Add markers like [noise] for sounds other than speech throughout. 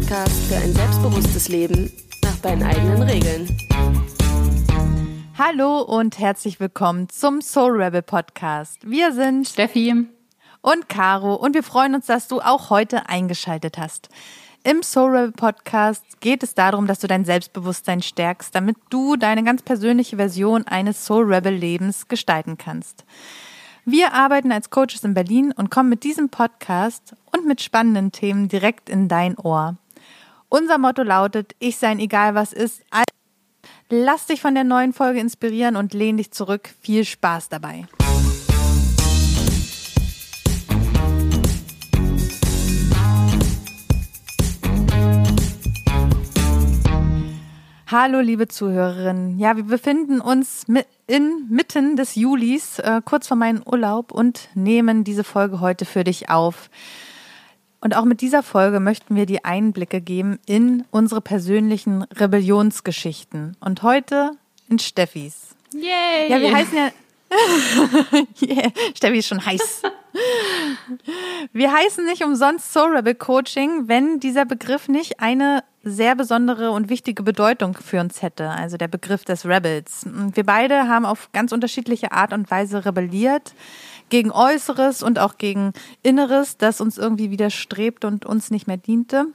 Podcast für ein selbstbewusstes Leben nach deinen eigenen Regeln. Hallo und herzlich willkommen zum Soul Rebel Podcast. Wir sind Steffi und Caro und wir freuen uns, dass du auch heute eingeschaltet hast. Im Soul Rebel Podcast geht es darum, dass du dein Selbstbewusstsein stärkst, damit du deine ganz persönliche Version eines Soul Rebel Lebens gestalten kannst. Wir arbeiten als Coaches in Berlin und kommen mit diesem Podcast und mit spannenden Themen direkt in dein Ohr. Unser Motto lautet, ich sein egal was ist. Lass dich von der neuen Folge inspirieren und lehn dich zurück. Viel Spaß dabei. Hallo, liebe Zuhörerinnen. Ja, wir befinden uns inmitten des Julis, äh, kurz vor meinem Urlaub und nehmen diese Folge heute für dich auf. Und auch mit dieser Folge möchten wir dir Einblicke geben in unsere persönlichen Rebellionsgeschichten. Und heute in Steffis. Yay! Ja, wir heißen ja. [laughs] yeah, Steffi ist schon heiß. Wir heißen nicht umsonst Soul Rebel Coaching, wenn dieser Begriff nicht eine sehr besondere und wichtige Bedeutung für uns hätte, also der Begriff des Rebels. Wir beide haben auf ganz unterschiedliche Art und Weise rebelliert gegen Äußeres und auch gegen Inneres, das uns irgendwie widerstrebt und uns nicht mehr diente.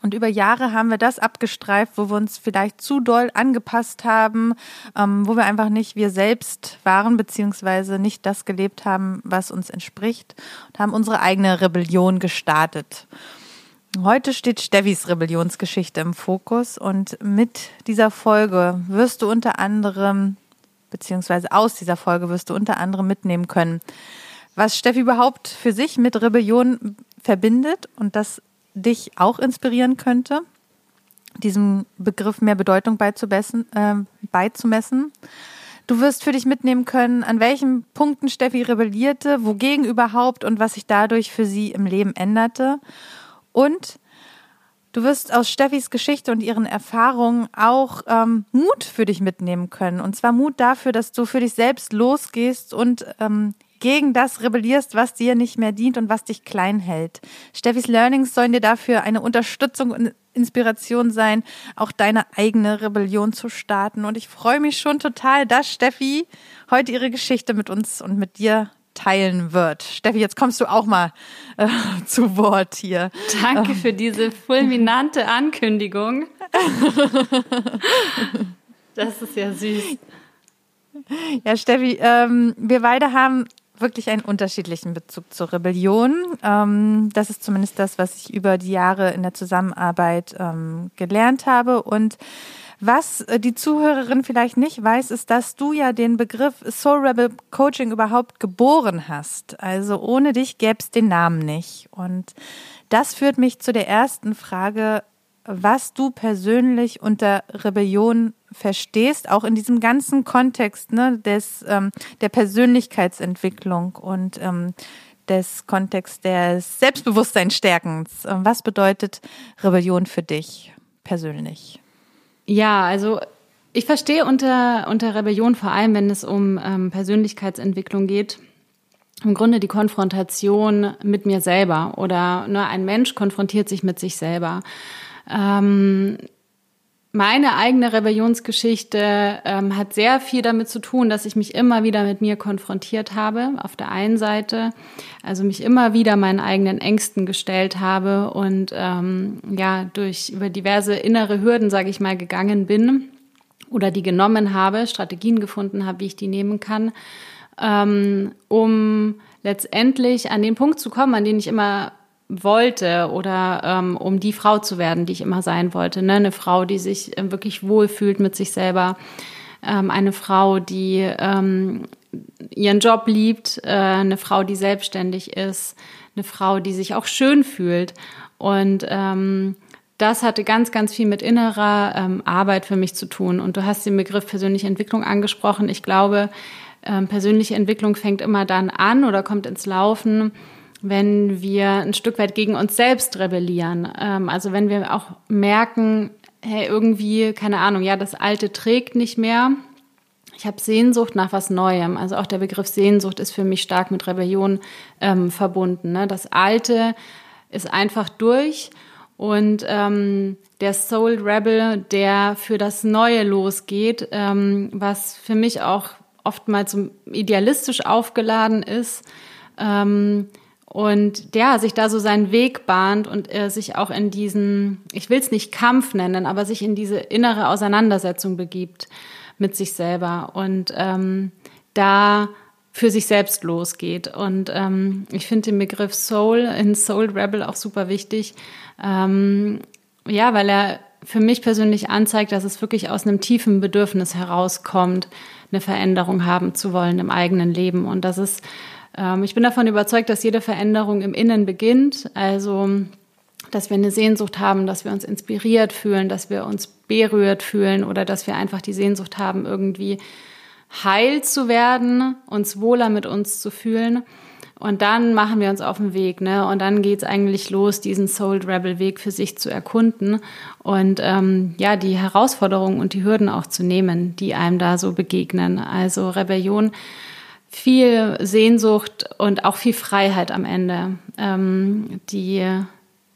Und über Jahre haben wir das abgestreift, wo wir uns vielleicht zu doll angepasst haben, ähm, wo wir einfach nicht wir selbst waren, beziehungsweise nicht das gelebt haben, was uns entspricht und haben unsere eigene Rebellion gestartet. Heute steht Steffis Rebellionsgeschichte im Fokus und mit dieser Folge wirst du unter anderem, beziehungsweise aus dieser Folge wirst du unter anderem mitnehmen können, was Steffi überhaupt für sich mit Rebellion verbindet und das dich auch inspirieren könnte, diesem Begriff mehr Bedeutung beizumessen. Äh, beizumessen. Du wirst für dich mitnehmen können, an welchen Punkten Steffi rebellierte, wogegen überhaupt und was sich dadurch für sie im Leben änderte. Und du wirst aus Steffis Geschichte und ihren Erfahrungen auch ähm, Mut für dich mitnehmen können. Und zwar Mut dafür, dass du für dich selbst losgehst und ähm, gegen das rebellierst, was dir nicht mehr dient und was dich klein hält. Steffis Learnings sollen dir dafür eine Unterstützung und Inspiration sein, auch deine eigene Rebellion zu starten. Und ich freue mich schon total, dass Steffi heute ihre Geschichte mit uns und mit dir teilen wird. Steffi, jetzt kommst du auch mal äh, [laughs] zu Wort hier. Danke für diese fulminante Ankündigung. [laughs] Das ist ja süß. Ja, Steffi, ähm, wir beide haben wirklich einen unterschiedlichen Bezug zur Rebellion. Ähm, das ist zumindest das, was ich über die Jahre in der Zusammenarbeit ähm, gelernt habe. Und was äh, die Zuhörerin vielleicht nicht weiß, ist, dass du ja den Begriff Soul Rebel Coaching überhaupt geboren hast. Also ohne dich gäbe es den Namen nicht. Und das führt mich zu der ersten Frage, was du persönlich unter Rebellion verstehst, auch in diesem ganzen Kontext ne, des, ähm, der Persönlichkeitsentwicklung und ähm, des Kontext des Selbstbewusstseinsstärkens. Was bedeutet Rebellion für dich persönlich? Ja, also ich verstehe unter, unter Rebellion vor allem, wenn es um ähm, Persönlichkeitsentwicklung geht, im Grunde die Konfrontation mit mir selber oder nur ne, ein Mensch konfrontiert sich mit sich selber. Ähm, meine eigene Rebellionsgeschichte ähm, hat sehr viel damit zu tun, dass ich mich immer wieder mit mir konfrontiert habe. Auf der einen Seite, also mich immer wieder meinen eigenen Ängsten gestellt habe und ähm, ja durch über diverse innere Hürden, sage ich mal, gegangen bin oder die genommen habe, Strategien gefunden habe, wie ich die nehmen kann, ähm, um letztendlich an den Punkt zu kommen, an den ich immer wollte oder ähm, um die Frau zu werden, die ich immer sein wollte. Ne? Eine Frau, die sich äh, wirklich wohlfühlt mit sich selber. Ähm, eine Frau, die ähm, ihren Job liebt. Äh, eine Frau, die selbstständig ist. Eine Frau, die sich auch schön fühlt. Und ähm, das hatte ganz, ganz viel mit innerer ähm, Arbeit für mich zu tun. Und du hast den Begriff persönliche Entwicklung angesprochen. Ich glaube, ähm, persönliche Entwicklung fängt immer dann an oder kommt ins Laufen, wenn wir ein Stück weit gegen uns selbst rebellieren. Ähm, also wenn wir auch merken, hey, irgendwie, keine Ahnung, ja, das Alte trägt nicht mehr. Ich habe Sehnsucht nach was Neuem. Also auch der Begriff Sehnsucht ist für mich stark mit Rebellion ähm, verbunden. Ne? Das Alte ist einfach durch und ähm, der Soul Rebel, der für das Neue losgeht, ähm, was für mich auch oftmals idealistisch aufgeladen ist. Ähm, und der sich da so seinen Weg bahnt und er sich auch in diesen, ich will es nicht Kampf nennen, aber sich in diese innere Auseinandersetzung begibt mit sich selber und ähm, da für sich selbst losgeht. Und ähm, ich finde den Begriff Soul in Soul Rebel auch super wichtig. Ähm, ja, weil er für mich persönlich anzeigt, dass es wirklich aus einem tiefen Bedürfnis herauskommt, eine Veränderung haben zu wollen im eigenen Leben. Und das ist, ähm, ich bin davon überzeugt, dass jede Veränderung im Innen beginnt. Also, dass wir eine Sehnsucht haben, dass wir uns inspiriert fühlen, dass wir uns berührt fühlen oder dass wir einfach die Sehnsucht haben, irgendwie heil zu werden, uns wohler mit uns zu fühlen. Und dann machen wir uns auf den Weg, ne? Und dann geht's eigentlich los, diesen Soul Rebel Weg für sich zu erkunden und ähm, ja, die Herausforderungen und die Hürden auch zu nehmen, die einem da so begegnen. Also Rebellion, viel Sehnsucht und auch viel Freiheit am Ende, ähm, die,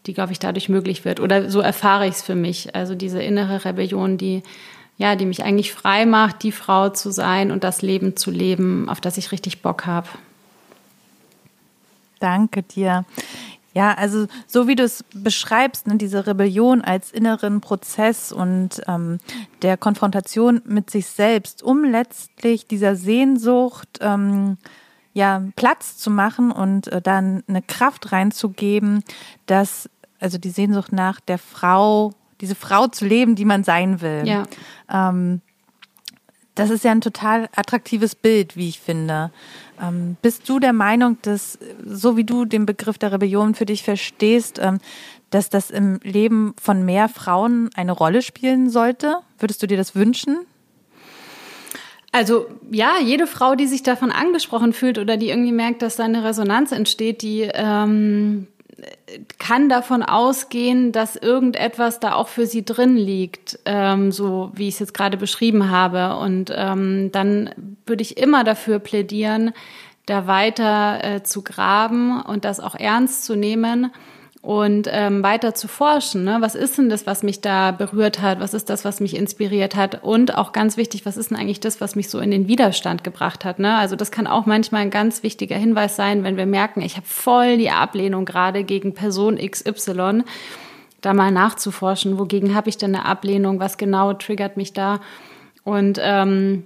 die glaube ich dadurch möglich wird. Oder so erfahre ich es für mich. Also diese innere Rebellion, die ja, die mich eigentlich frei macht, die Frau zu sein und das Leben zu leben, auf das ich richtig Bock habe. Danke dir. Ja, also so wie du es beschreibst, ne, diese Rebellion als inneren Prozess und ähm, der Konfrontation mit sich selbst, um letztlich dieser Sehnsucht ähm, ja Platz zu machen und äh, dann eine Kraft reinzugeben, dass also die Sehnsucht nach der Frau, diese Frau zu leben, die man sein will. Ja. Ähm, das ist ja ein total attraktives Bild, wie ich finde. Ähm, bist du der Meinung, dass, so wie du den Begriff der Rebellion für dich verstehst, ähm, dass das im Leben von mehr Frauen eine Rolle spielen sollte? Würdest du dir das wünschen? Also ja, jede Frau, die sich davon angesprochen fühlt oder die irgendwie merkt, dass da eine Resonanz entsteht, die ähm, kann davon ausgehen, dass irgendetwas da auch für sie drin liegt, ähm, so wie ich es jetzt gerade beschrieben habe. Und ähm, dann würde ich immer dafür plädieren, da weiter äh, zu graben und das auch ernst zu nehmen und ähm, weiter zu forschen. Ne? Was ist denn das, was mich da berührt hat? Was ist das, was mich inspiriert hat? Und auch ganz wichtig, was ist denn eigentlich das, was mich so in den Widerstand gebracht hat? Ne? Also das kann auch manchmal ein ganz wichtiger Hinweis sein, wenn wir merken, ich habe voll die Ablehnung gerade gegen Person XY, da mal nachzuforschen, wogegen habe ich denn eine Ablehnung? Was genau triggert mich da? Und ähm,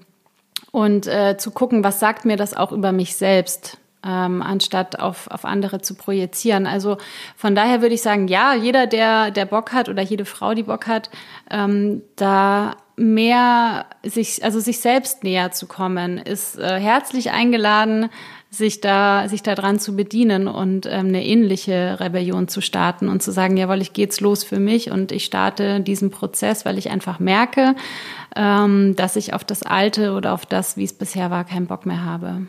und äh, zu gucken, was sagt mir das auch über mich selbst? Ähm, anstatt auf, auf andere zu projizieren. Also von daher würde ich sagen, ja, jeder, der, der Bock hat oder jede Frau, die Bock hat, ähm, da mehr sich, also sich selbst näher zu kommen, ist äh, herzlich eingeladen, sich da, sich da dran zu bedienen und ähm, eine ähnliche Rebellion zu starten und zu sagen, jawohl, ich jetzt los für mich und ich starte diesen Prozess, weil ich einfach merke, ähm, dass ich auf das Alte oder auf das, wie es bisher war, keinen Bock mehr habe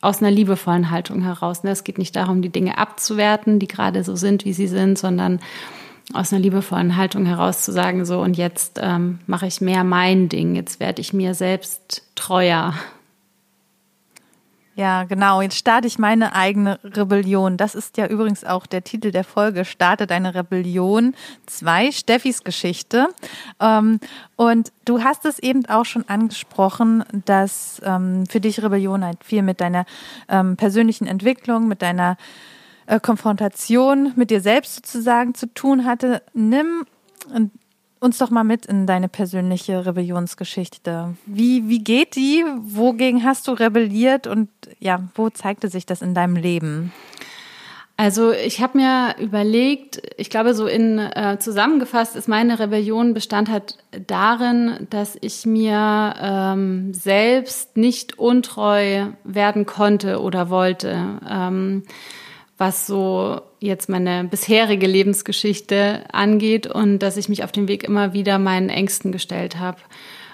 aus einer liebevollen Haltung heraus. Ne? Es geht nicht darum, die Dinge abzuwerten, die gerade so sind, wie sie sind, sondern aus einer liebevollen Haltung heraus zu sagen, so und jetzt ähm, mache ich mehr mein Ding, jetzt werde ich mir selbst treuer. Ja, genau. Jetzt starte ich meine eigene Rebellion. Das ist ja übrigens auch der Titel der Folge. Starte deine Rebellion 2, Steffis Geschichte. Ähm, und du hast es eben auch schon angesprochen, dass ähm, für dich Rebellion halt viel mit deiner ähm, persönlichen Entwicklung, mit deiner äh, Konfrontation mit dir selbst sozusagen zu tun hatte. Nimm uns doch mal mit in deine persönliche Rebellionsgeschichte. Wie, wie geht die? Wogegen hast du rebelliert und ja, wo zeigte sich das in deinem Leben? Also ich habe mir überlegt, ich glaube so in äh, zusammengefasst ist meine Rebellion bestand halt darin, dass ich mir ähm, selbst nicht untreu werden konnte oder wollte. Ähm, was so jetzt meine bisherige Lebensgeschichte angeht und dass ich mich auf dem Weg immer wieder meinen Ängsten gestellt habe.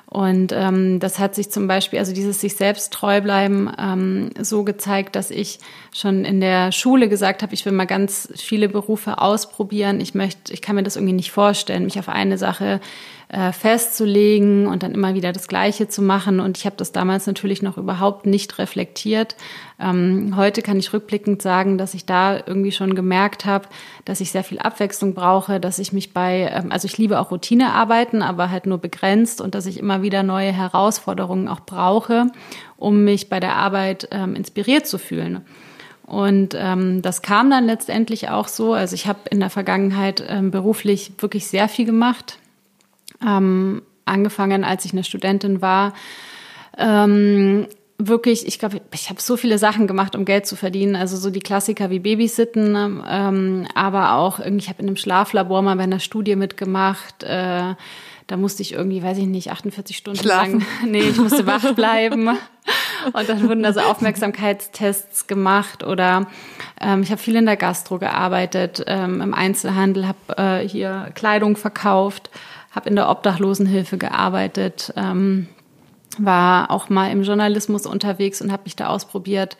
Und ähm, das hat sich zum Beispiel, also dieses sich selbst treu bleiben, ähm, so gezeigt, dass ich schon in der Schule gesagt habe, ich will mal ganz viele Berufe ausprobieren. Ich möchte, ich kann mir das irgendwie nicht vorstellen, mich auf eine Sache äh, festzulegen und dann immer wieder das Gleiche zu machen. Und ich habe das damals natürlich noch überhaupt nicht reflektiert, Ähm, heute kann ich rückblickend sagen, dass ich da irgendwie schon gemerkt habe, dass ich sehr viel Abwechslung brauche, dass ich mich bei, ähm, also ich liebe auch Routinearbeiten, aber halt nur begrenzt und dass ich immer wieder neue Herausforderungen auch brauche, um mich bei der Arbeit ähm, inspiriert zu fühlen. Und ähm, das kam dann letztendlich auch so. Also ich habe in der Vergangenheit ähm, beruflich wirklich sehr viel gemacht. Ähm, angefangen, als ich eine Studentin war. Ähm, wirklich, ich glaube, ich habe so viele Sachen gemacht, um Geld zu verdienen. Also so die Klassiker wie Babysitten, ähm, aber auch irgendwie, ich habe in einem Schlaflabor mal bei einer Studie mitgemacht. Äh, da musste ich irgendwie, weiß ich nicht, 48 Stunden Schlafen. lang. [laughs] Nee, ich musste wach [laughs] bleiben. Und dann wurden da so Aufmerksamkeitstests gemacht oder ähm, ich habe viel in der Gastro gearbeitet, ähm, im Einzelhandel, habe äh, hier Kleidung verkauft, habe in der Obdachlosenhilfe gearbeitet, ähm, war auch mal im Journalismus unterwegs und habe mich da ausprobiert.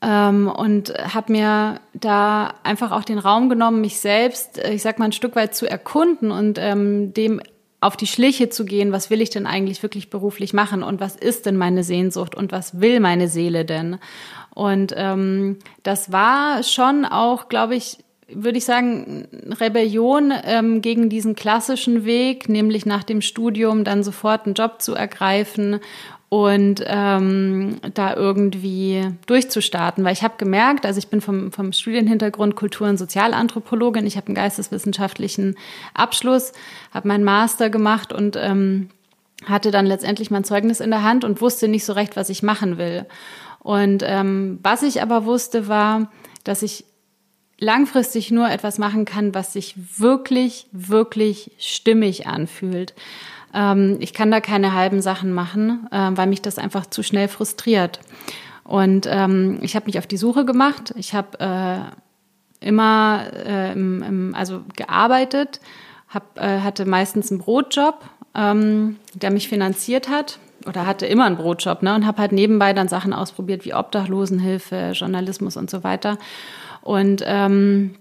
Ähm, und habe mir da einfach auch den Raum genommen, mich selbst, äh, ich sag mal, ein Stück weit zu erkunden und ähm, dem auf die Schliche zu gehen, was will ich denn eigentlich wirklich beruflich machen und was ist denn meine Sehnsucht und was will meine Seele denn? Und ähm, das war schon auch, glaube ich, würde ich sagen, Rebellion ähm, gegen diesen klassischen Weg, nämlich nach dem Studium dann sofort einen Job zu ergreifen und ähm, da irgendwie durchzustarten. Weil ich habe gemerkt, also ich bin vom, vom Studienhintergrund Kultur- und Sozialanthropologin, ich habe einen geisteswissenschaftlichen Abschluss, habe meinen Master gemacht und ähm, hatte dann letztendlich mein Zeugnis in der Hand und wusste nicht so recht, was ich machen will. Und ähm, was ich aber wusste, war, dass ich langfristig nur etwas machen kann, was sich wirklich, wirklich stimmig anfühlt. Ähm, ich kann da keine halben Sachen machen, äh, weil mich das einfach zu schnell frustriert. Und ähm, ich habe mich auf die Suche gemacht. Ich habe äh, immer äh, im, im, also gearbeitet, hab, äh, hatte meistens einen Brotjob, ähm, der mich finanziert hat oder hatte immer einen Brotjob ne, und habe halt nebenbei dann Sachen ausprobiert wie Obdachlosenhilfe, Journalismus und so weiter. Und ähm,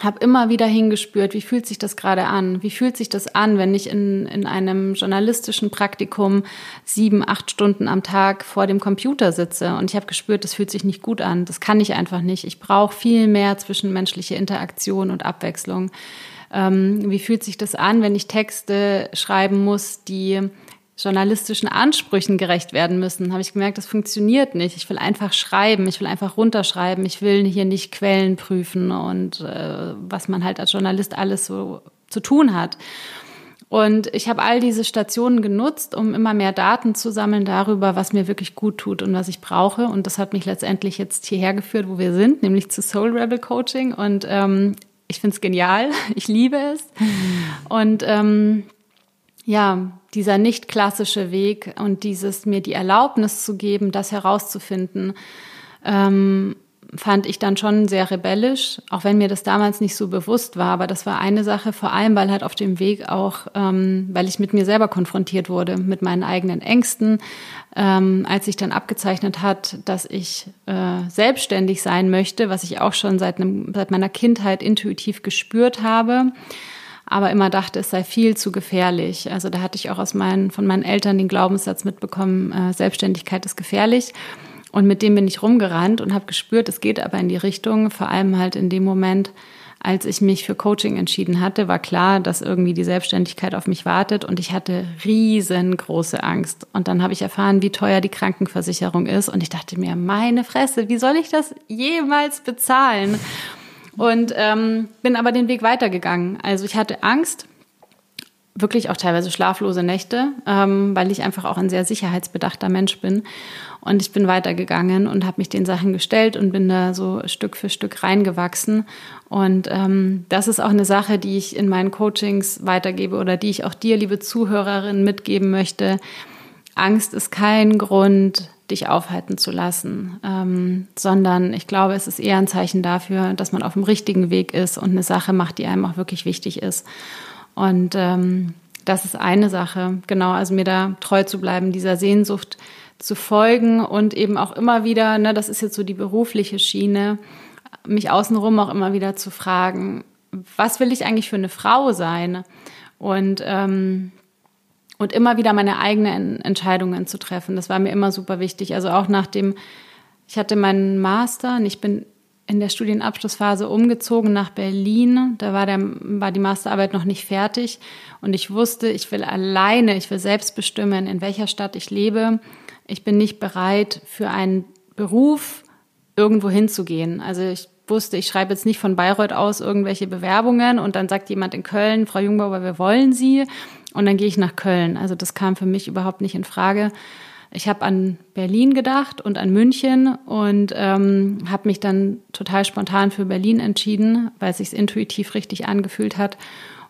habe immer wieder hingespürt, wie fühlt sich das gerade an? Wie fühlt sich das an, wenn ich in, in einem journalistischen Praktikum sieben, acht Stunden am Tag vor dem Computer sitze? Und ich habe gespürt, das fühlt sich nicht gut an. Das kann ich einfach nicht. Ich brauche viel mehr zwischenmenschliche Interaktion und Abwechslung. Ähm, wie fühlt sich das an, wenn ich Texte schreiben muss, die journalistischen Ansprüchen gerecht werden müssen, habe ich gemerkt, das funktioniert nicht. Ich will einfach schreiben, ich will einfach runterschreiben, ich will hier nicht Quellen prüfen und äh, was man halt als Journalist alles so zu tun hat. Und ich habe all diese Stationen genutzt, um immer mehr Daten zu sammeln darüber, was mir wirklich gut tut und was ich brauche. Und das hat mich letztendlich jetzt hierher geführt, wo wir sind, nämlich zu Soul Rebel Coaching. Und ähm, ich finde es genial, [laughs] ich liebe es. Und ähm, ja, dieser nicht klassische Weg und dieses mir die Erlaubnis zu geben, das herauszufinden, ähm, fand ich dann schon sehr rebellisch, auch wenn mir das damals nicht so bewusst war. Aber das war eine Sache, vor allem weil halt auf dem Weg auch, ähm, weil ich mit mir selber konfrontiert wurde, mit meinen eigenen Ängsten, ähm, als sich dann abgezeichnet hat, dass ich äh, selbstständig sein möchte, was ich auch schon seit, einem, seit meiner Kindheit intuitiv gespürt habe aber immer dachte, es sei viel zu gefährlich. Also da hatte ich auch aus meinen, von meinen Eltern den Glaubenssatz mitbekommen, äh, Selbstständigkeit ist gefährlich. Und mit dem bin ich rumgerannt und habe gespürt, es geht aber in die Richtung, vor allem halt in dem Moment, als ich mich für Coaching entschieden hatte, war klar, dass irgendwie die Selbstständigkeit auf mich wartet und ich hatte riesengroße Angst. Und dann habe ich erfahren, wie teuer die Krankenversicherung ist und ich dachte mir, meine Fresse, wie soll ich das jemals bezahlen? Und ähm, bin aber den Weg weitergegangen. Also ich hatte Angst, wirklich auch teilweise schlaflose Nächte, ähm, weil ich einfach auch ein sehr sicherheitsbedachter Mensch bin. Und ich bin weitergegangen und habe mich den Sachen gestellt und bin da so Stück für Stück reingewachsen. Und ähm, das ist auch eine Sache, die ich in meinen Coachings weitergebe oder die ich auch dir, liebe Zuhörerin, mitgeben möchte. Angst ist kein Grund, dich aufhalten zu lassen, ähm, sondern ich glaube, es ist eher ein Zeichen dafür, dass man auf dem richtigen Weg ist und eine Sache macht, die einem auch wirklich wichtig ist. Und ähm, das ist eine Sache, genau, also mir da treu zu bleiben, dieser Sehnsucht zu folgen und eben auch immer wieder, ne, das ist jetzt so die berufliche Schiene, mich außenrum auch immer wieder zu fragen, was will ich eigentlich für eine Frau sein? Und ähm, und immer wieder meine eigenen Entscheidungen zu treffen. Das war mir immer super wichtig. Also auch nach dem, Ich hatte meinen Master und ich bin in der Studienabschlussphase umgezogen nach Berlin. Da war, der, war die Masterarbeit noch nicht fertig. Und ich wusste, ich will alleine, ich will selbst bestimmen, in welcher Stadt ich lebe. Ich bin nicht bereit, für einen Beruf irgendwo hinzugehen. Also ich wusste, ich schreibe jetzt nicht von Bayreuth aus irgendwelche Bewerbungen und dann sagt jemand in Köln, Frau Jungbauer, wir wollen Sie. Und dann gehe ich nach Köln. Also das kam für mich überhaupt nicht in Frage ich habe an Berlin gedacht und an München und ähm, habe mich dann total spontan für Berlin entschieden, weil es sich intuitiv richtig angefühlt hat.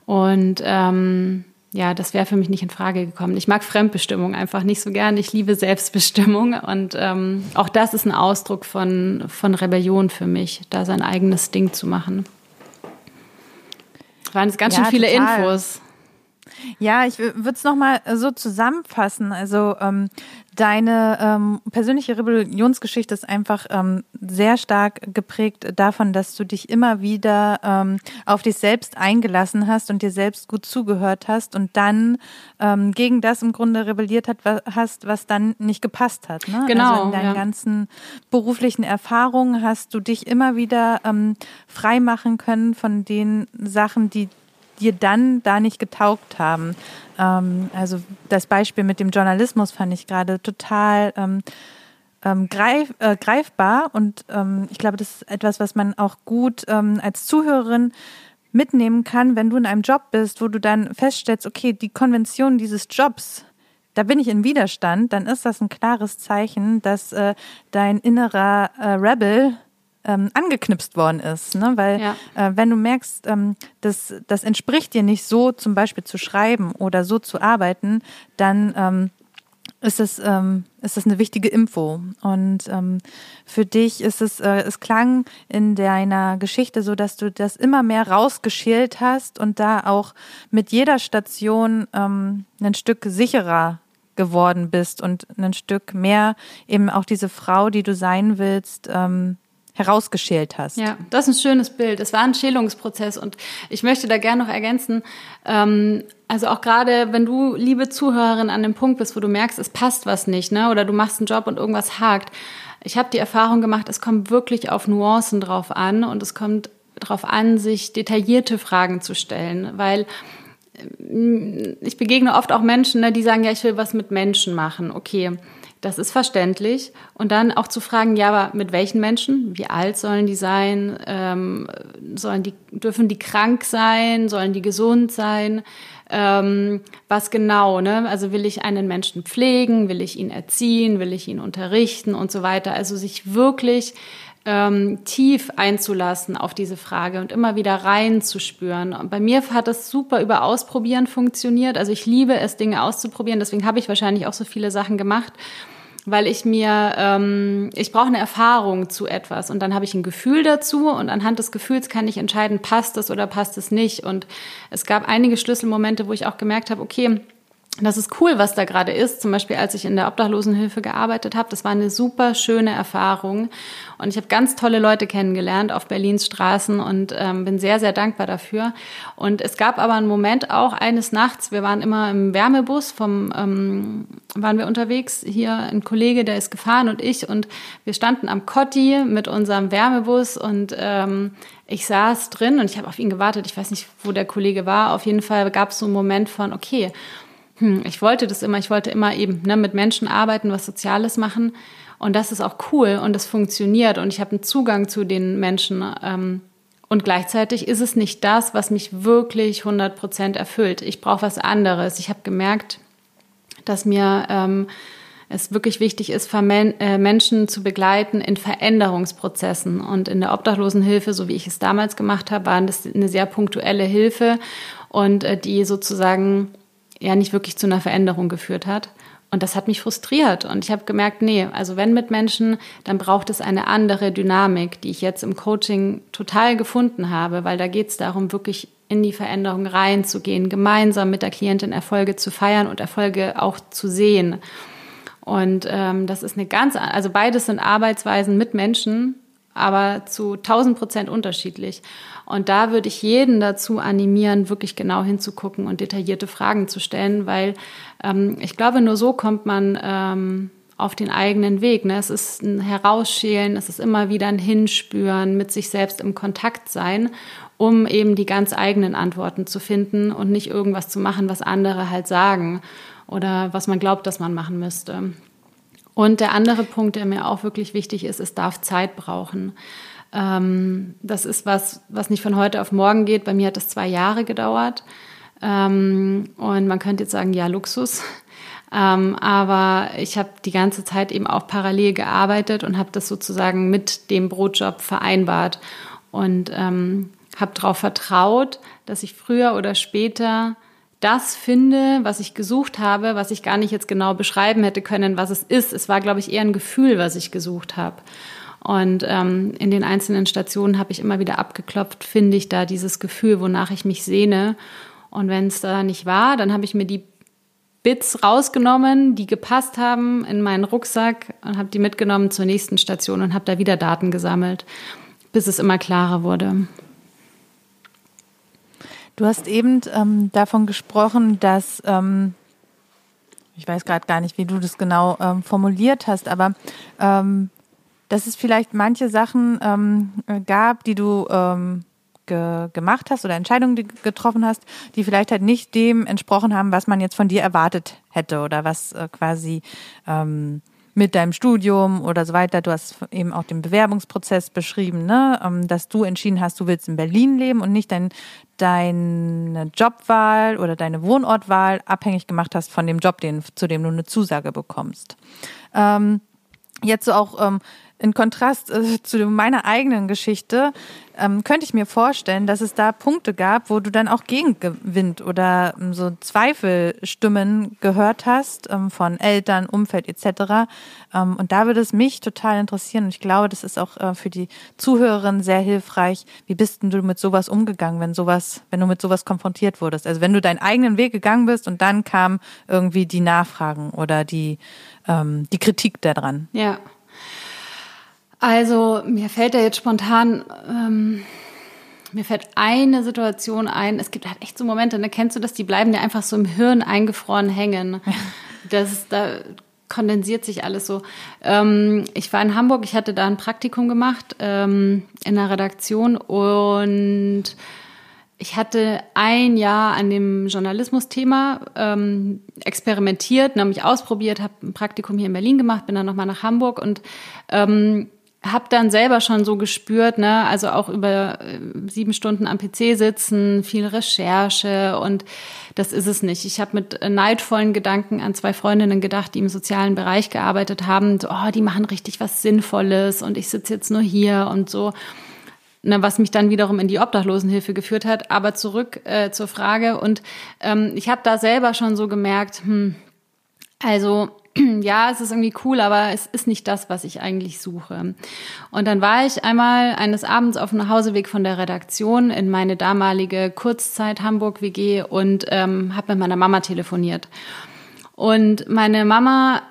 Und ähm, ja, das wäre für mich nicht in Frage gekommen. Ich mag Fremdbestimmung einfach nicht so gern. Ich liebe Selbstbestimmung und ähm, auch das ist ein Ausdruck von, von Rebellion für mich, da sein eigenes Ding zu machen. Das waren jetzt ganz ja, schön viele total. Infos. Ja, ich würde es nochmal so zusammenfassen. Also ähm, deine ähm, persönliche Rebellionsgeschichte ist einfach ähm, sehr stark geprägt davon, dass du dich immer wieder ähm, auf dich selbst eingelassen hast und dir selbst gut zugehört hast und dann ähm, gegen das im Grunde rebelliert hat, was, hast, was dann nicht gepasst hat. Ne? Genau. Also in deinen ja. ganzen beruflichen Erfahrungen hast du dich immer wieder ähm, frei machen können von den Sachen, die dir dann da nicht getaugt haben. Ähm, also das Beispiel mit dem Journalismus fand ich gerade total ähm, ähm, greif, äh, greifbar und ähm, ich glaube, das ist etwas, was man auch gut ähm, als Zuhörerin mitnehmen kann, wenn du in einem Job bist, wo du dann feststellst, okay, die Konvention dieses Jobs, da bin ich in Widerstand, dann ist das ein klares Zeichen, dass äh, dein innerer äh, Rebel ähm, angeknipst worden ist. Ne? Weil ja. äh, wenn du merkst, ähm, das, das entspricht dir nicht so zum Beispiel zu schreiben oder so zu arbeiten, dann ähm, ist es, ähm, ist es eine wichtige Info. Und ähm, für dich ist es, äh, es klang in deiner Geschichte so, dass du das immer mehr rausgeschält hast und da auch mit jeder Station ähm, ein Stück sicherer geworden bist und ein Stück mehr eben auch diese Frau, die du sein willst, ähm, herausgeschält hast. Ja, das ist ein schönes Bild. Es war ein Schälungsprozess und ich möchte da gerne noch ergänzen, ähm, also auch gerade, wenn du, liebe Zuhörerin, an dem Punkt bist, wo du merkst, es passt was nicht, ne, oder du machst einen Job und irgendwas hakt. Ich habe die Erfahrung gemacht, es kommt wirklich auf Nuancen drauf an und es kommt darauf an, sich detaillierte Fragen zu stellen, weil äh, ich begegne oft auch Menschen, ne, die sagen, ja, ich will was mit Menschen machen. Okay, das ist verständlich. Und dann auch zu fragen, ja, aber mit welchen Menschen? Wie alt sollen die sein? Ähm, sollen die, dürfen die krank sein? Sollen die gesund sein? Ähm, was genau, ne? Also will ich einen Menschen pflegen? Will ich ihn erziehen? Will ich ihn unterrichten und so weiter? Also sich wirklich ähm, tief einzulassen auf diese Frage und immer wieder reinzuspüren. Und bei mir hat das super über Ausprobieren funktioniert. Also ich liebe es, Dinge auszuprobieren. Deswegen habe ich wahrscheinlich auch so viele Sachen gemacht weil ich mir, ähm, ich brauche eine Erfahrung zu etwas und dann habe ich ein Gefühl dazu und anhand des Gefühls kann ich entscheiden, passt es oder passt es nicht. Und es gab einige Schlüsselmomente, wo ich auch gemerkt habe, okay, das ist cool, was da gerade ist. Zum Beispiel, als ich in der Obdachlosenhilfe gearbeitet habe, das war eine super schöne Erfahrung. Und ich habe ganz tolle Leute kennengelernt auf Berlins Straßen und ähm, bin sehr, sehr dankbar dafür. Und es gab aber einen Moment auch eines Nachts, wir waren immer im Wärmebus, vom, ähm, waren wir unterwegs, hier ein Kollege, der ist gefahren und ich und wir standen am Kotti mit unserem Wärmebus und ähm, ich saß drin und ich habe auf ihn gewartet. Ich weiß nicht, wo der Kollege war. Auf jeden Fall gab es so einen Moment von, okay, hm, ich wollte das immer, ich wollte immer eben ne, mit Menschen arbeiten, was Soziales machen. Und das ist auch cool und das funktioniert und ich habe einen Zugang zu den Menschen. Ähm, und gleichzeitig ist es nicht das, was mich wirklich 100 Prozent erfüllt. Ich brauche was anderes. Ich habe gemerkt, dass mir ähm, es wirklich wichtig ist, äh, Menschen zu begleiten in Veränderungsprozessen. Und in der Obdachlosenhilfe, so wie ich es damals gemacht habe, war das eine sehr punktuelle Hilfe und äh, die sozusagen ja nicht wirklich zu einer Veränderung geführt hat. Und das hat mich frustriert. Und ich habe gemerkt, nee, also wenn mit Menschen, dann braucht es eine andere Dynamik, die ich jetzt im Coaching total gefunden habe, weil da geht es darum, wirklich in die Veränderung reinzugehen, gemeinsam mit der Klientin Erfolge zu feiern und Erfolge auch zu sehen. Und ähm, das ist eine ganz, also beides sind Arbeitsweisen mit Menschen, aber zu 1000 Prozent unterschiedlich. Und da würde ich jeden dazu animieren, wirklich genau hinzugucken und detaillierte Fragen zu stellen, weil ähm, ich glaube, nur so kommt man ähm, auf den eigenen Weg. Ne? Es ist ein Herausschälen, es ist immer wieder ein Hinspüren, mit sich selbst im Kontakt sein, um eben die ganz eigenen Antworten zu finden und nicht irgendwas zu machen, was andere halt sagen oder was man glaubt, dass man machen müsste. Und der andere Punkt, der mir auch wirklich wichtig ist, es darf Zeit brauchen. Ähm, das ist was, was nicht von heute auf morgen geht. Bei mir hat es zwei Jahre gedauert. Ähm, und man könnte jetzt sagen, ja, Luxus. [laughs] Ähm, aber ich habe die ganze Zeit eben auch parallel gearbeitet und habe das sozusagen mit dem Brotjob vereinbart und ähm, habe darauf vertraut, dass ich früher oder später das finde, was ich gesucht habe, was ich gar nicht jetzt genau beschreiben hätte können, was es ist. Es war, glaube ich, eher ein Gefühl, was ich gesucht habe. Und ähm, in den einzelnen Stationen habe ich immer wieder abgeklopft, finde ich da dieses Gefühl, wonach ich mich sehne. Und wenn es da nicht war, dann habe ich mir die Bits rausgenommen, die gepasst haben in meinen Rucksack und habe die mitgenommen zur nächsten Station und habe da wieder Daten gesammelt, bis es immer klarer wurde. Du hast eben ähm, davon gesprochen, dass ähm, ich weiß gerade gar nicht, wie du das genau ähm, formuliert hast, aber ähm, dass es vielleicht manche Sachen ähm, gab, die du ähm, ge gemacht hast oder Entscheidungen die getroffen hast, die vielleicht halt nicht dem entsprochen haben, was man jetzt von dir erwartet hätte oder was äh, quasi ähm, mit deinem Studium oder so weiter. Du hast eben auch den Bewerbungsprozess beschrieben, ne? Ähm, dass du entschieden hast, du willst in Berlin leben und nicht dein, deine Jobwahl oder deine Wohnortwahl abhängig gemacht hast von dem Job, den, zu dem du eine Zusage bekommst. Ähm, jetzt so auch ähm, in Kontrast äh, zu meiner eigenen Geschichte ähm, könnte ich mir vorstellen, dass es da Punkte gab, wo du dann auch Gegenwind oder ähm, so Zweifelstimmen gehört hast ähm, von Eltern, Umfeld etc. Ähm, und da würde es mich total interessieren und ich glaube, das ist auch äh, für die Zuhörerin sehr hilfreich. Wie bist denn du mit sowas umgegangen, wenn sowas, wenn du mit sowas konfrontiert wurdest? Also wenn du deinen eigenen Weg gegangen bist und dann kam irgendwie die Nachfragen oder die ähm, die Kritik daran. Ja. Also mir fällt da jetzt spontan, ähm, mir fällt eine Situation ein. Es gibt halt echt so Momente, ne, kennst du das? Die bleiben dir einfach so im Hirn eingefroren hängen. Das da kondensiert sich alles so. Ähm, ich war in Hamburg, ich hatte da ein Praktikum gemacht ähm, in der Redaktion und ich hatte ein Jahr an dem Journalismus-Thema ähm, experimentiert, mich ausprobiert, habe ein Praktikum hier in Berlin gemacht, bin dann nochmal nach Hamburg und ähm, habe dann selber schon so gespürt, ne, also auch über äh, sieben Stunden am PC sitzen, viel Recherche und das ist es nicht. Ich habe mit neidvollen Gedanken an zwei Freundinnen gedacht, die im sozialen Bereich gearbeitet haben. So, oh, die machen richtig was Sinnvolles und ich sitze jetzt nur hier und so. Ne, was mich dann wiederum in die Obdachlosenhilfe geführt hat. Aber zurück äh, zur Frage und ähm, ich habe da selber schon so gemerkt, hm, also [clears throat] ja, es ist irgendwie cool, aber es ist nicht das, was ich eigentlich suche. Und dann war ich einmal eines Abends auf dem Nachhauseweg von der Redaktion in meine damalige Kurzzeit Hamburg WG und ähm, habe mit meiner Mama telefoniert. Und meine Mama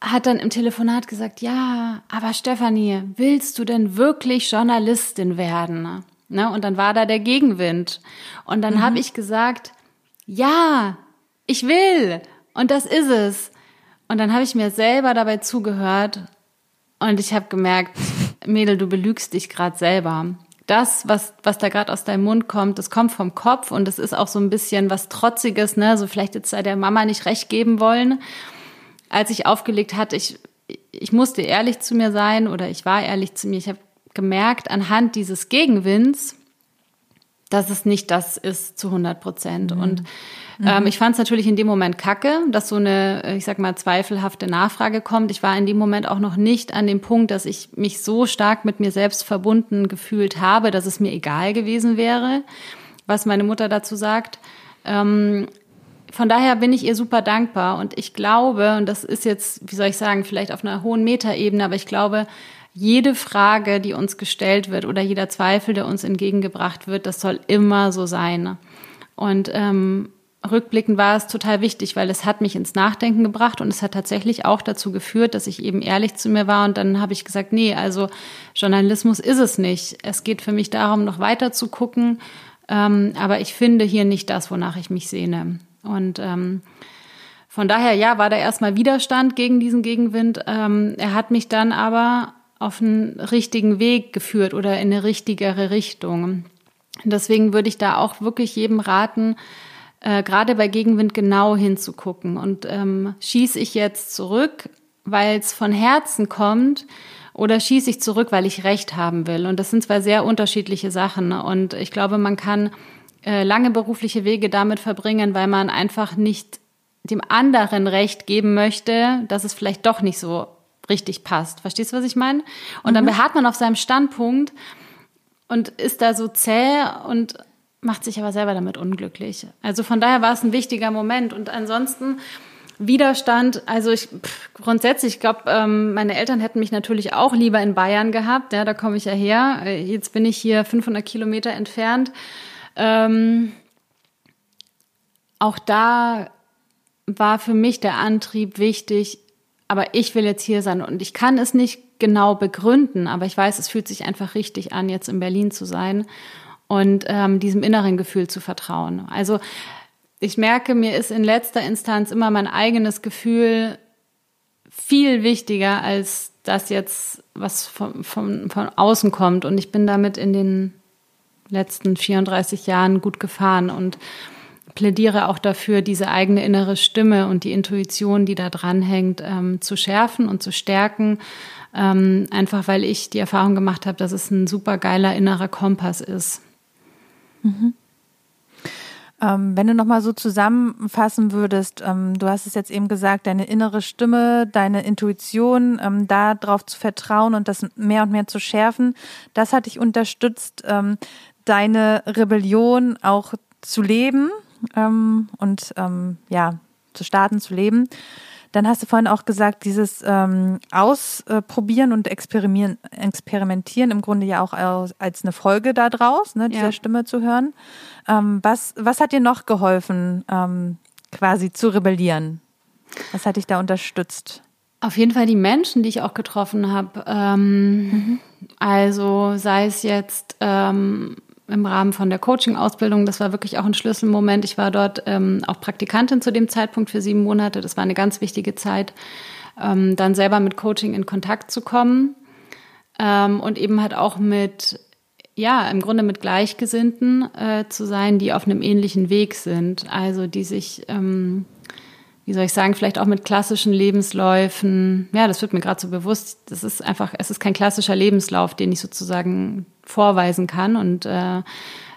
hat dann im Telefonat gesagt, ja, aber Stefanie, willst du denn wirklich Journalistin werden? Ne? Und dann war da der Gegenwind. Und dann mhm. habe ich gesagt, ja, ich will. Und das ist es. Und dann habe ich mir selber dabei zugehört und ich habe gemerkt, Mädel, du belügst dich gerade selber. Das, was, was da gerade aus deinem Mund kommt, das kommt vom Kopf und das ist auch so ein bisschen was Trotziges, ne? So vielleicht jetzt sei der Mama nicht recht geben wollen. Als ich aufgelegt hatte, ich, ich musste ehrlich zu mir sein oder ich war ehrlich zu mir. Ich habe gemerkt anhand dieses Gegenwinds, dass es nicht das ist zu 100 Prozent. Mhm. Und ähm, mhm. ich fand es natürlich in dem Moment kacke, dass so eine, ich sag mal, zweifelhafte Nachfrage kommt. Ich war in dem Moment auch noch nicht an dem Punkt, dass ich mich so stark mit mir selbst verbunden gefühlt habe, dass es mir egal gewesen wäre, was meine Mutter dazu sagt. Ähm, von daher bin ich ihr super dankbar und ich glaube, und das ist jetzt, wie soll ich sagen, vielleicht auf einer hohen Metaebene, aber ich glaube, jede Frage, die uns gestellt wird oder jeder Zweifel, der uns entgegengebracht wird, das soll immer so sein. Und ähm, rückblickend war es total wichtig, weil es hat mich ins Nachdenken gebracht und es hat tatsächlich auch dazu geführt, dass ich eben ehrlich zu mir war und dann habe ich gesagt, nee, also Journalismus ist es nicht. Es geht für mich darum, noch weiter zu gucken, ähm, aber ich finde hier nicht das, wonach ich mich sehne. Und ähm, von daher, ja, war da erstmal Widerstand gegen diesen Gegenwind. Ähm, er hat mich dann aber auf einen richtigen Weg geführt oder in eine richtigere Richtung. Deswegen würde ich da auch wirklich jedem raten, äh, gerade bei Gegenwind genau hinzugucken. Und ähm, schieße ich jetzt zurück, weil es von Herzen kommt, oder schieße ich zurück, weil ich Recht haben will? Und das sind zwei sehr unterschiedliche Sachen. Und ich glaube, man kann äh, lange berufliche Wege damit verbringen, weil man einfach nicht dem anderen Recht geben möchte, dass es vielleicht doch nicht so richtig passt. Verstehst du, was ich meine? Und mhm. dann beharrt man auf seinem Standpunkt und ist da so zäh und macht sich aber selber damit unglücklich. Also von daher war es ein wichtiger Moment. Und ansonsten Widerstand, also ich pff, grundsätzlich, ich glaube, ähm, meine Eltern hätten mich natürlich auch lieber in Bayern gehabt. Ja, da komme ich ja her. Jetzt bin ich hier 500 Kilometer entfernt. Ähm, auch da war für mich der Antrieb wichtig, aber ich will jetzt hier sein und ich kann es nicht genau begründen, aber ich weiß, es fühlt sich einfach richtig an, jetzt in Berlin zu sein und ähm, diesem inneren Gefühl zu vertrauen. Also ich merke, mir ist in letzter Instanz immer mein eigenes Gefühl viel wichtiger als das jetzt, was von, von, von außen kommt. Und ich bin damit in den letzten 34 Jahren gut gefahren und plädiere auch dafür, diese eigene innere Stimme und die Intuition, die da dran hängt, ähm, zu schärfen und zu stärken. Ähm, einfach weil ich die Erfahrung gemacht habe, dass es ein super geiler innerer Kompass ist. Mhm. Ähm, wenn du nochmal so zusammenfassen würdest, ähm, du hast es jetzt eben gesagt, deine innere Stimme, deine Intuition, ähm, darauf zu vertrauen und das mehr und mehr zu schärfen, das hat dich unterstützt, ähm, deine Rebellion auch zu leben ähm, und ähm, ja, zu starten, zu leben. Dann hast du vorhin auch gesagt, dieses ähm, Ausprobieren und Experimentieren, Experimentieren im Grunde ja auch als eine Folge daraus, ne, dieser ja. Stimme zu hören. Ähm, was, was hat dir noch geholfen, ähm, quasi zu rebellieren? Was hat dich da unterstützt? Auf jeden Fall die Menschen, die ich auch getroffen habe. Ähm, mhm. Also sei es jetzt ähm, im Rahmen von der Coaching-Ausbildung. Das war wirklich auch ein Schlüsselmoment. Ich war dort ähm, auch Praktikantin zu dem Zeitpunkt für sieben Monate. Das war eine ganz wichtige Zeit, ähm, dann selber mit Coaching in Kontakt zu kommen ähm, und eben halt auch mit, ja, im Grunde mit Gleichgesinnten äh, zu sein, die auf einem ähnlichen Weg sind. Also die sich ähm, wie soll ich sagen, vielleicht auch mit klassischen Lebensläufen. Ja, das wird mir gerade so bewusst. Das ist einfach, es ist kein klassischer Lebenslauf, den ich sozusagen vorweisen kann und äh,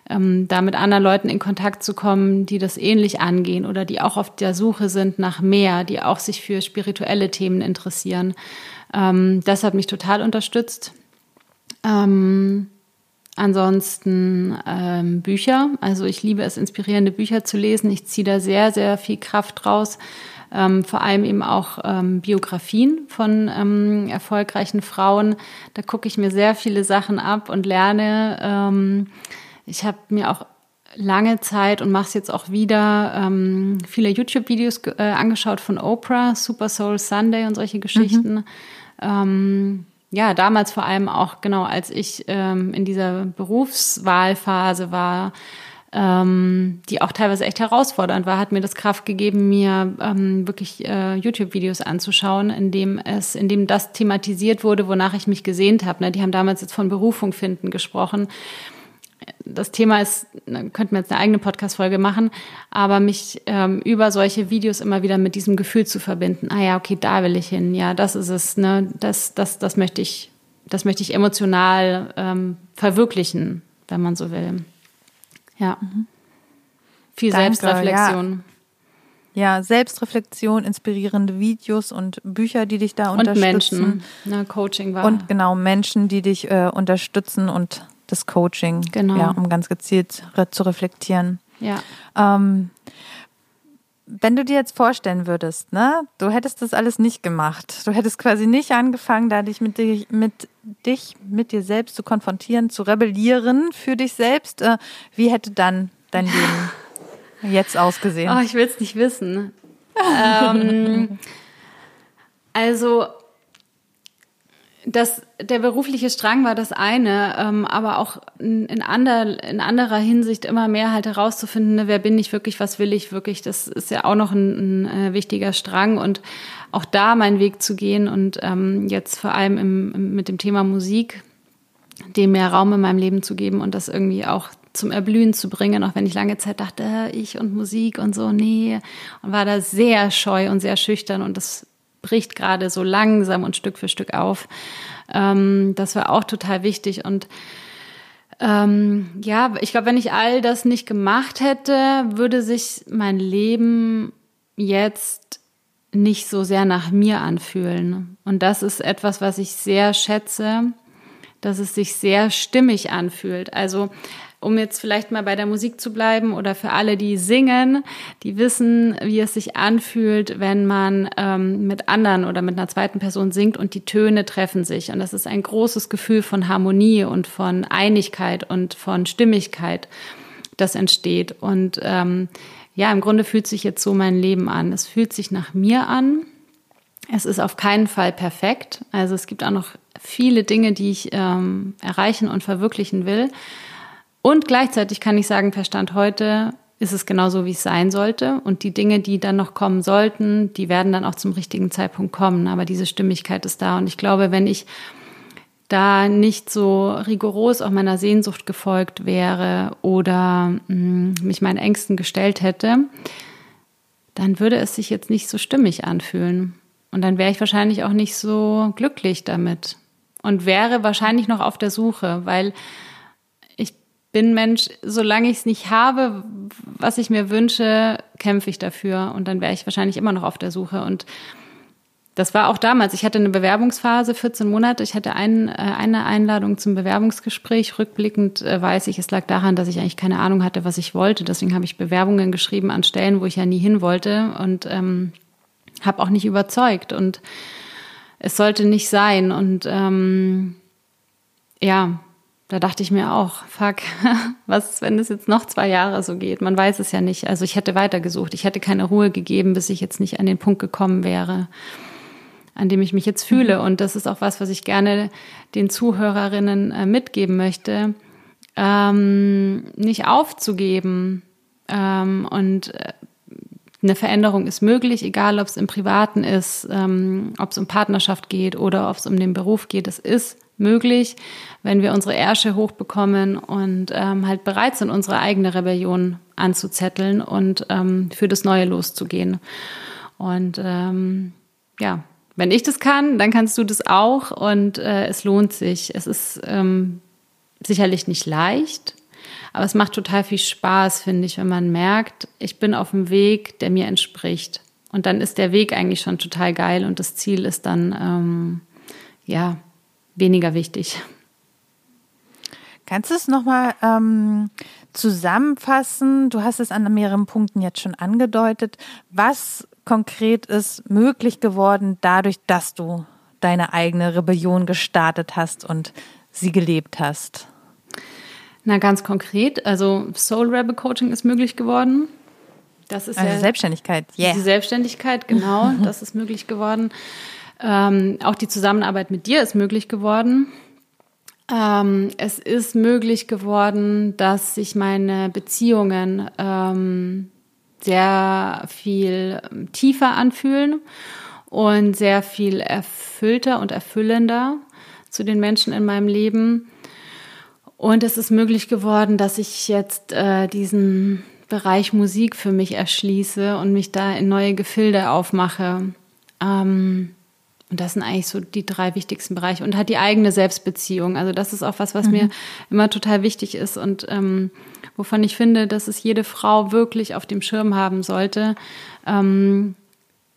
ähm, da mit anderen Leuten in Kontakt zu kommen, die das ähnlich angehen oder die auch auf der Suche sind nach mehr, die auch sich für spirituelle Themen interessieren. Ähm, das hat mich total unterstützt. Ähm, Ansonsten Bücher. Also ich liebe es, inspirierende Bücher zu lesen. Ich ziehe da sehr, sehr viel Kraft draus. Ähm, vor allem eben auch ähm, Biografien von ähm, erfolgreichen Frauen. Da gucke ich mir sehr viele Sachen ab und lerne. Ähm, ich habe mir auch lange Zeit und mache es jetzt auch wieder ähm, viele YouTube-Videos äh, angeschaut von Oprah, Super Soul Sunday und solche Geschichten. Mhm. Ähm, ja, damals vor allem auch, genau, als ich ähm, in dieser Berufswahlphase war, ähm, die auch teilweise echt herausfordernd war, hat mir das Kraft gegeben, mir ähm, wirklich äh, YouTube-Videos anzuschauen, in dem es, in dem das thematisiert wurde, wonach ich mich gesehnt habe. Ne? Die haben damals jetzt von Berufung finden gesprochen das Thema ist, könnten wir jetzt eine eigene Podcast-Folge machen, aber mich ähm, über solche Videos immer wieder mit diesem Gefühl zu verbinden. Ah ja, okay, da will ich hin. Ja, das ist es. Ne, das, das, das möchte ich, das möchte ich emotional ähm, verwirklichen, wenn man so will. Ja. Mhm. Viel Danke, Selbstreflexion. Ja. ja. Selbstreflexion, inspirierende Videos und Bücher, die dich da und unterstützen. Menschen. Ne, Coaching war. Und genau, Menschen, die dich äh, unterstützen und das Coaching, genau. ja, um ganz gezielt zu reflektieren. Ja. Ähm, wenn du dir jetzt vorstellen würdest, ne, du hättest das alles nicht gemacht, du hättest quasi nicht angefangen, da dich mit, dich mit dich, mit dir selbst zu konfrontieren, zu rebellieren für dich selbst, äh, wie hätte dann dein Leben [laughs] jetzt ausgesehen? Oh, ich will es nicht wissen. ähm, also das, der berufliche Strang war das eine, ähm, aber auch in, in, ander, in anderer Hinsicht immer mehr halt herauszufinden, ne, wer bin ich wirklich, was will ich wirklich, das ist ja auch noch ein, ein äh, wichtiger Strang und auch da meinen Weg zu gehen und ähm, jetzt vor allem im, im, mit dem Thema Musik, dem mehr Raum in meinem Leben zu geben und das irgendwie auch zum Erblühen zu bringen, auch wenn ich lange Zeit dachte, ich und Musik und so, nee, und war da sehr scheu und sehr schüchtern und das bricht gerade so langsam und Stück für Stück auf. Ähm, das war auch total wichtig und ähm, ja, ich glaube, wenn ich all das nicht gemacht hätte, würde sich mein Leben jetzt nicht so sehr nach mir anfühlen. Und das ist etwas, was ich sehr schätze, dass es sich sehr stimmig anfühlt. Also um jetzt vielleicht mal bei der Musik zu bleiben oder für alle, die singen, die wissen, wie es sich anfühlt, wenn man ähm, mit anderen oder mit einer zweiten Person singt und die Töne treffen sich. Und das ist ein großes Gefühl von Harmonie und von Einigkeit und von Stimmigkeit, das entsteht. Und ähm, ja, im Grunde fühlt sich jetzt so mein Leben an. Es fühlt sich nach mir an. Es ist auf keinen Fall perfekt. Also es gibt auch noch viele Dinge, die ich ähm, erreichen und verwirklichen will. Und gleichzeitig kann ich sagen, per Stand heute ist es genauso, wie es sein sollte. Und die Dinge, die dann noch kommen sollten, die werden dann auch zum richtigen Zeitpunkt kommen. Aber diese Stimmigkeit ist da. Und ich glaube, wenn ich da nicht so rigoros auch meiner Sehnsucht gefolgt wäre oder mh, mm, mich meinen Ängsten gestellt hätte, dann würde es sich jetzt nicht so stimmig anfühlen. Und dann wäre ich wahrscheinlich auch nicht so glücklich damit und wäre wahrscheinlich noch auf der Suche, weil bin Mensch, solange ich es nicht habe, was ich mir wünsche, kämpfe ich dafür und dann wäre ich wahrscheinlich immer noch auf der Suche und das war auch damals. Ich hatte eine Bewerbungsphase, 14 Monate. Ich hatte ein, äh, eine Einladung zum Bewerbungsgespräch. Rückblickend äh, weiß ich, es lag daran, dass ich eigentlich keine Ahnung hatte, was ich wollte. Deswegen habe ich Bewerbungen geschrieben an Stellen, wo ich ja nie hin wollte und ähm, habe auch nicht überzeugt. Und es sollte nicht sein. Und ähm, ja, da dachte ich mir auch, fuck, [laughs] was, wenn es jetzt noch zwei Jahre so geht? Man weiß es ja nicht. Also ich hätte weitergesucht. Ich hätte keine Ruhe gegeben, bis ich jetzt nicht an den Punkt gekommen wäre, an dem ich mich jetzt fühle. Mhm. Und das ist auch was, was ich gerne den Zuhörerinnen äh, mitgeben möchte, ähm, nicht aufzugeben. Ähm, und äh, eine Veränderung ist möglich, egal ob es im Privaten ist, ähm, ob es um Partnerschaft geht oder ob es um den Beruf geht. Es ist möglich, wenn wir unsere Ärsche hochbekommen und ähm, halt bereit sind, unsere eigene Rebellion anzuzetteln und ähm, für das Neue loszugehen. Und ähm, ja, wenn ich das kann, dann kannst du das auch und äh, es lohnt sich. Es ist ähm, sicherlich nicht leicht, aber es macht total viel Spaß, finde ich, wenn man merkt, ich bin auf dem Weg, der mir entspricht. Und dann ist der Weg eigentlich schon total geil und das Ziel ist dann, ähm, ja, weniger wichtig. Kannst du es nochmal ähm, zusammenfassen? Du hast es an mehreren Punkten jetzt schon angedeutet. Was konkret ist möglich geworden dadurch, dass du deine eigene Rebellion gestartet hast und sie gelebt hast? Na, ganz konkret, also Soul Rebel Coaching ist möglich geworden. Das ist also ja Selbstständigkeit, yeah. Die Selbstständigkeit, genau, [laughs] das ist möglich geworden. Ähm, auch die Zusammenarbeit mit dir ist möglich geworden. Ähm, es ist möglich geworden, dass sich meine Beziehungen ähm, sehr viel tiefer anfühlen und sehr viel erfüllter und erfüllender zu den Menschen in meinem Leben. Und es ist möglich geworden, dass ich jetzt äh, diesen Bereich Musik für mich erschließe und mich da in neue Gefilde aufmache. Ähm, und das sind eigentlich so die drei wichtigsten Bereiche. Und hat die eigene Selbstbeziehung. Also das ist auch was, was mhm. mir immer total wichtig ist und ähm, wovon ich finde, dass es jede Frau wirklich auf dem Schirm haben sollte. Ähm,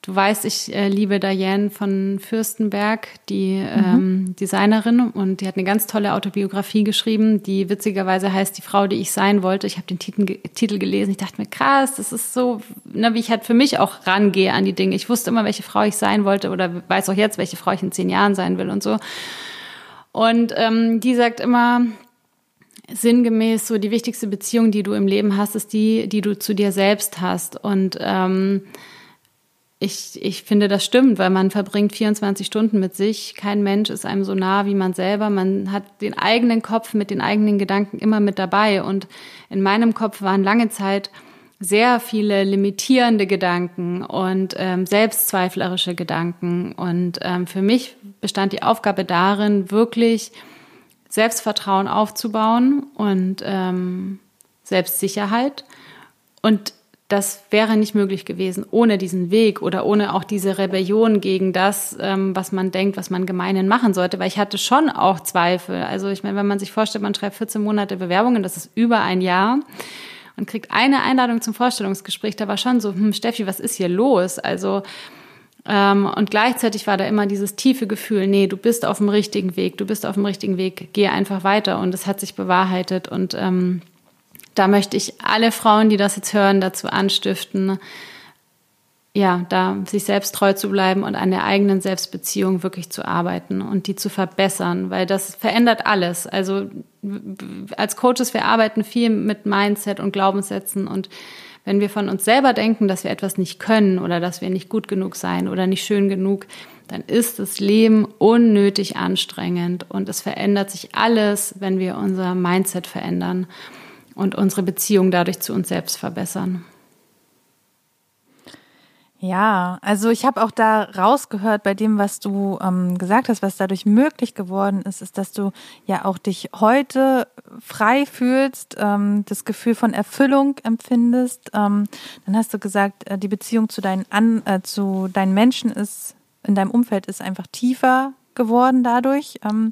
Du weißt, ich äh, liebe Diane von Fürstenberg, die mhm. ähm, Designerin, und die hat eine ganz tolle Autobiografie geschrieben, die witzigerweise heißt Die Frau, die ich sein wollte. Ich habe den Titel, Titel gelesen. Ich dachte mir, krass, das ist so, ne, wie ich halt für mich auch rangehe an die Dinge. Ich wusste immer, welche Frau ich sein wollte oder weiß auch jetzt, welche Frau ich in zehn Jahren sein will und so. Und ähm, die sagt immer, sinngemäß so die wichtigste Beziehung, die du im Leben hast, ist die, die du zu dir selbst hast. Und ähm, ich, ich finde, das stimmt, weil man verbringt 24 Stunden mit sich. Kein Mensch ist einem so nah wie man selber. Man hat den eigenen Kopf mit den eigenen Gedanken immer mit dabei. Und in meinem Kopf waren lange Zeit sehr viele limitierende Gedanken und ähm, selbstzweiflerische Gedanken. Und ähm, für mich bestand die Aufgabe darin, wirklich Selbstvertrauen aufzubauen und ähm, Selbstsicherheit. Und das wäre nicht möglich gewesen ohne diesen Weg oder ohne auch diese Rebellion gegen das, ähm, was man denkt, was man gemeinhin machen sollte, weil ich hatte schon auch Zweifel. Also ich meine, wenn man sich vorstellt, man schreibt 14 Monate Bewerbungen, das ist über ein Jahr und kriegt eine Einladung zum Vorstellungsgespräch, da war schon so, hm, Steffi, was ist hier los? Also ähm, und gleichzeitig war da immer dieses tiefe Gefühl, nee, du bist auf dem richtigen Weg, du bist auf dem richtigen Weg, geh einfach weiter und es hat sich bewahrheitet und ähm, da möchte ich alle Frauen, die das jetzt hören, dazu anstiften, ja, da sich selbst treu zu bleiben und an der eigenen Selbstbeziehung wirklich zu arbeiten und die zu verbessern, weil das verändert alles. Also als Coaches, wir arbeiten viel mit Mindset und Glaubenssätzen und wenn wir von uns selber denken, dass wir etwas nicht können oder dass wir nicht gut genug sein oder nicht schön genug, dann ist das Leben unnötig anstrengend und es verändert sich alles, wenn wir unser Mindset verändern und unsere Beziehung dadurch zu uns selbst verbessern. Ja, also ich habe auch da rausgehört bei dem, was du ähm, gesagt hast, was dadurch möglich geworden ist, ist, dass du ja auch dich heute frei fühlst, ähm, das Gefühl von Erfüllung empfindest. Ähm, dann hast du gesagt, äh, die Beziehung zu deinen An äh, zu deinen Menschen ist in deinem Umfeld ist einfach tiefer geworden dadurch ähm,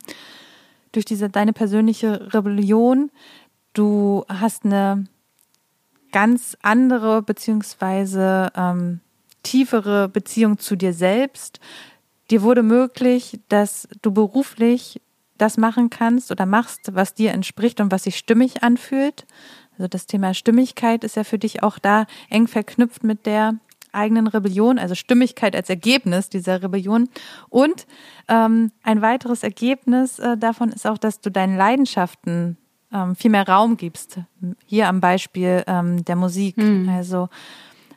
durch diese deine persönliche Rebellion. Du hast eine ganz andere beziehungsweise ähm, tiefere Beziehung zu dir selbst. Dir wurde möglich, dass du beruflich das machen kannst oder machst, was dir entspricht und was sich stimmig anfühlt. Also das Thema Stimmigkeit ist ja für dich auch da eng verknüpft mit der eigenen Rebellion, also Stimmigkeit als Ergebnis dieser Rebellion. Und ähm, ein weiteres Ergebnis äh, davon ist auch, dass du deinen Leidenschaften ähm, viel mehr Raum gibst. Hier am Beispiel ähm, der Musik. Mhm. Also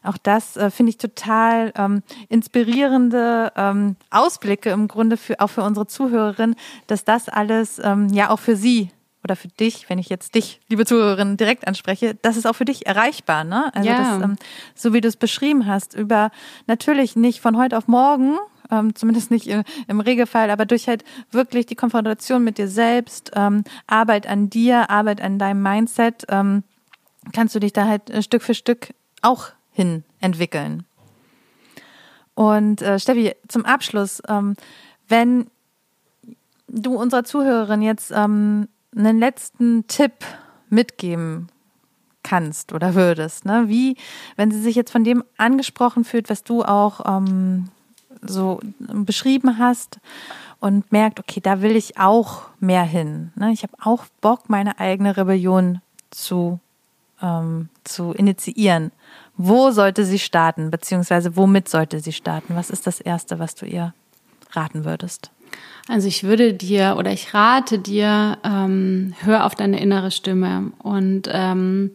auch das äh, finde ich total ähm, inspirierende ähm, Ausblicke im Grunde für auch für unsere Zuhörerin, dass das alles ähm, ja auch für sie oder für dich, wenn ich jetzt dich, liebe Zuhörerin, direkt anspreche, das ist auch für dich erreichbar, ne? Also ja. das, ähm, so wie du es beschrieben hast, über natürlich nicht von heute auf morgen, ähm, zumindest nicht im, im Regelfall, aber durch halt wirklich die Konfrontation mit dir selbst, ähm, Arbeit an dir, Arbeit an deinem Mindset, ähm, kannst du dich da halt äh, Stück für Stück auch hin entwickeln. Und äh, Steffi, zum Abschluss, ähm, wenn du unserer Zuhörerin jetzt ähm, einen letzten Tipp mitgeben kannst oder würdest, ne? Wie, wenn sie sich jetzt von dem angesprochen fühlt, was du auch ähm, so beschrieben hast und merkt, okay, da will ich auch mehr hin. Ne? Ich habe auch Bock, meine eigene Rebellion zu, ähm, zu initiieren. Wo sollte sie starten, beziehungsweise womit sollte sie starten? Was ist das Erste, was du ihr raten würdest? Also ich würde dir oder ich rate dir, ähm, hör auf deine innere Stimme und ähm,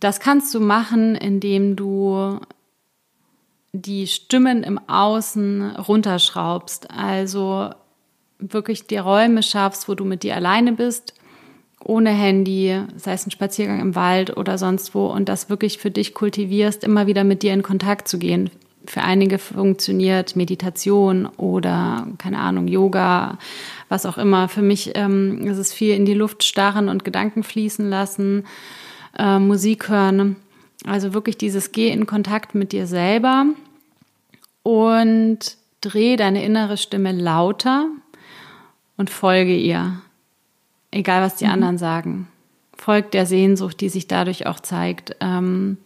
das kannst du machen, indem du die Stimmen im Außen runterschraubst. Also wirklich die Räume schaffst, wo du mit dir alleine bist, ohne Handy, sei es ein Spaziergang im Wald oder sonst wo, und das wirklich für dich kultivierst, immer wieder mit dir in Kontakt zu gehen. Für einige funktioniert Meditation oder, keine Ahnung, Yoga, was auch immer. Für mich ähm, ist es viel in die Luft starren und Gedanken fließen lassen, äh, Musik hören. Also wirklich dieses Geh in Kontakt mit dir selber und dreh deine innere Stimme lauter und folge ihr. Egal, was die mhm. anderen sagen. Folgt der Sehnsucht, die sich dadurch auch zeigt. Ähm,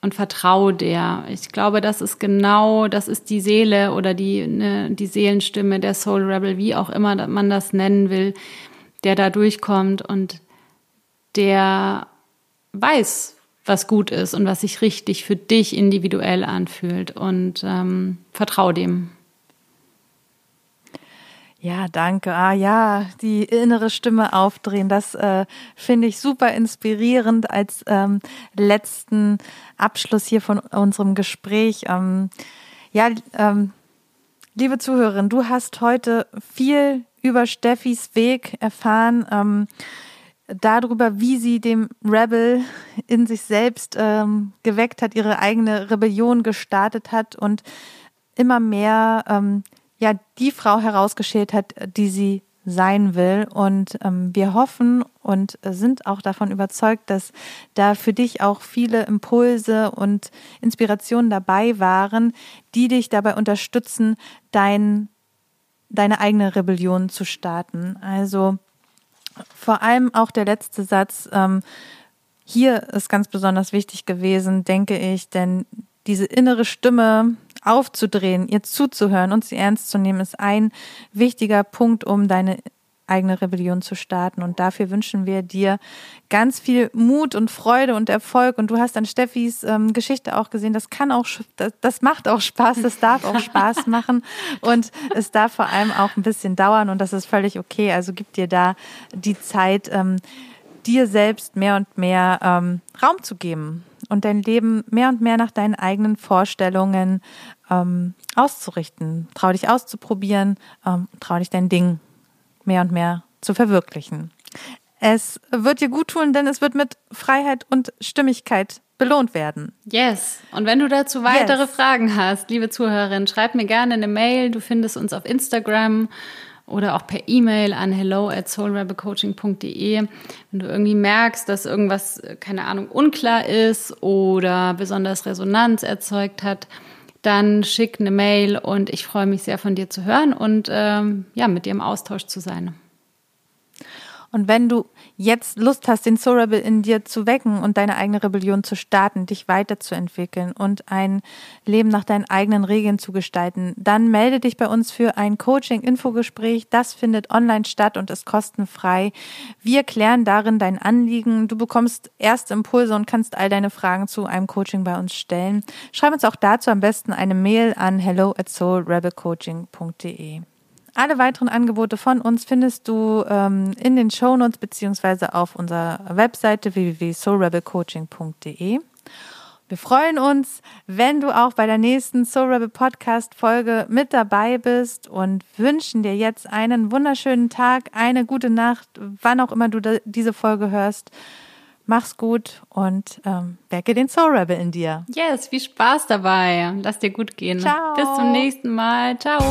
und vertraue der. Ich glaube, das ist genau, das ist die Seele oder die, ne, die Seelenstimme, der Soul Rebel, wie auch immer man das nennen will, der da durchkommt und der weiß, was gut ist und was sich richtig für dich individuell anfühlt und ähm, vertrau dem. Ja, danke. Ah ja, die innere Stimme aufdrehen, das äh, finde ich super inspirierend als ähm, letzten Abschluss hier von unserem Gespräch. Ähm, ja, ähm, liebe Zuhörerin, du hast heute viel über Steffis Weg erfahren, ähm, darüber, wie sie dem Rebel in sich selbst ähm, geweckt hat, ihre eigene Rebellion gestartet hat und immer mehr ähm, ja die Frau herausgeschält hat, die sie sein will. Und ähm, wir hoffen und sind auch davon überzeugt, dass da für dich auch viele Impulse und Inspirationen dabei waren, die dich dabei unterstützen, dein, deine eigene Rebellion zu starten. Also vor allem auch der letzte Satz. Ähm, hier ist ganz besonders wichtig gewesen, denke ich, denn diese innere Stimme aufzudrehen, ihr zuzuhören und sie ernst zu nehmen, ist ein wichtiger Punkt, um deine eigene Rebellion zu starten. Und dafür wünschen wir dir ganz viel Mut und Freude und Erfolg. Und du hast an Steffis ähm, Geschichte auch gesehen, das kann auch, das, das macht auch Spaß, das darf auch Spaß [laughs] machen. Und es darf vor allem auch ein bisschen dauern und das ist völlig okay. Also gib dir da die Zeit, ähm, dir selbst mehr und mehr ähm, Raum zu geben und dein Leben mehr und mehr nach deinen eigenen Vorstellungen ähm, auszurichten. Trau dich auszuprobieren, ähm, trau dich dein Ding mehr und mehr zu verwirklichen. Es wird dir gut tun, denn es wird mit Freiheit und Stimmigkeit belohnt werden. Yes. Und wenn du dazu weitere yes. Fragen hast, liebe Zuhörerin, schreib mir gerne eine Mail. Du findest uns auf Instagram oder auch per E-Mail an hello at soulrebelcoaching.de. Wenn du irgendwie merkst, dass irgendwas, keine Ahnung, unklar ist oder besonders Resonanz erzeugt hat, dann schick eine Mail und ich freue mich sehr von dir zu hören und ähm, ja, mit dir im Austausch zu sein. Und wenn du jetzt Lust hast, den Soul Rebel in dir zu wecken und deine eigene Rebellion zu starten, dich weiterzuentwickeln und ein Leben nach deinen eigenen Regeln zu gestalten, dann melde dich bei uns für ein Coaching-Infogespräch. Das findet online statt und ist kostenfrei. Wir klären darin dein Anliegen. Du bekommst erste Impulse und kannst all deine Fragen zu einem Coaching bei uns stellen. Schreib uns auch dazu am besten eine Mail an hello at soulrebelcoaching.de. Alle weiteren Angebote von uns findest du ähm, in den Shownotes beziehungsweise auf unserer Webseite www.soulrebelcoaching.de. Wir freuen uns, wenn du auch bei der nächsten Soul Rebel Podcast Folge mit dabei bist und wünschen dir jetzt einen wunderschönen Tag, eine gute Nacht, wann auch immer du diese Folge hörst. Mach's gut und ähm, wecke den Soul Rebel in dir. Yes, viel Spaß dabei. Lass dir gut gehen. Ciao. Bis zum nächsten Mal. Ciao.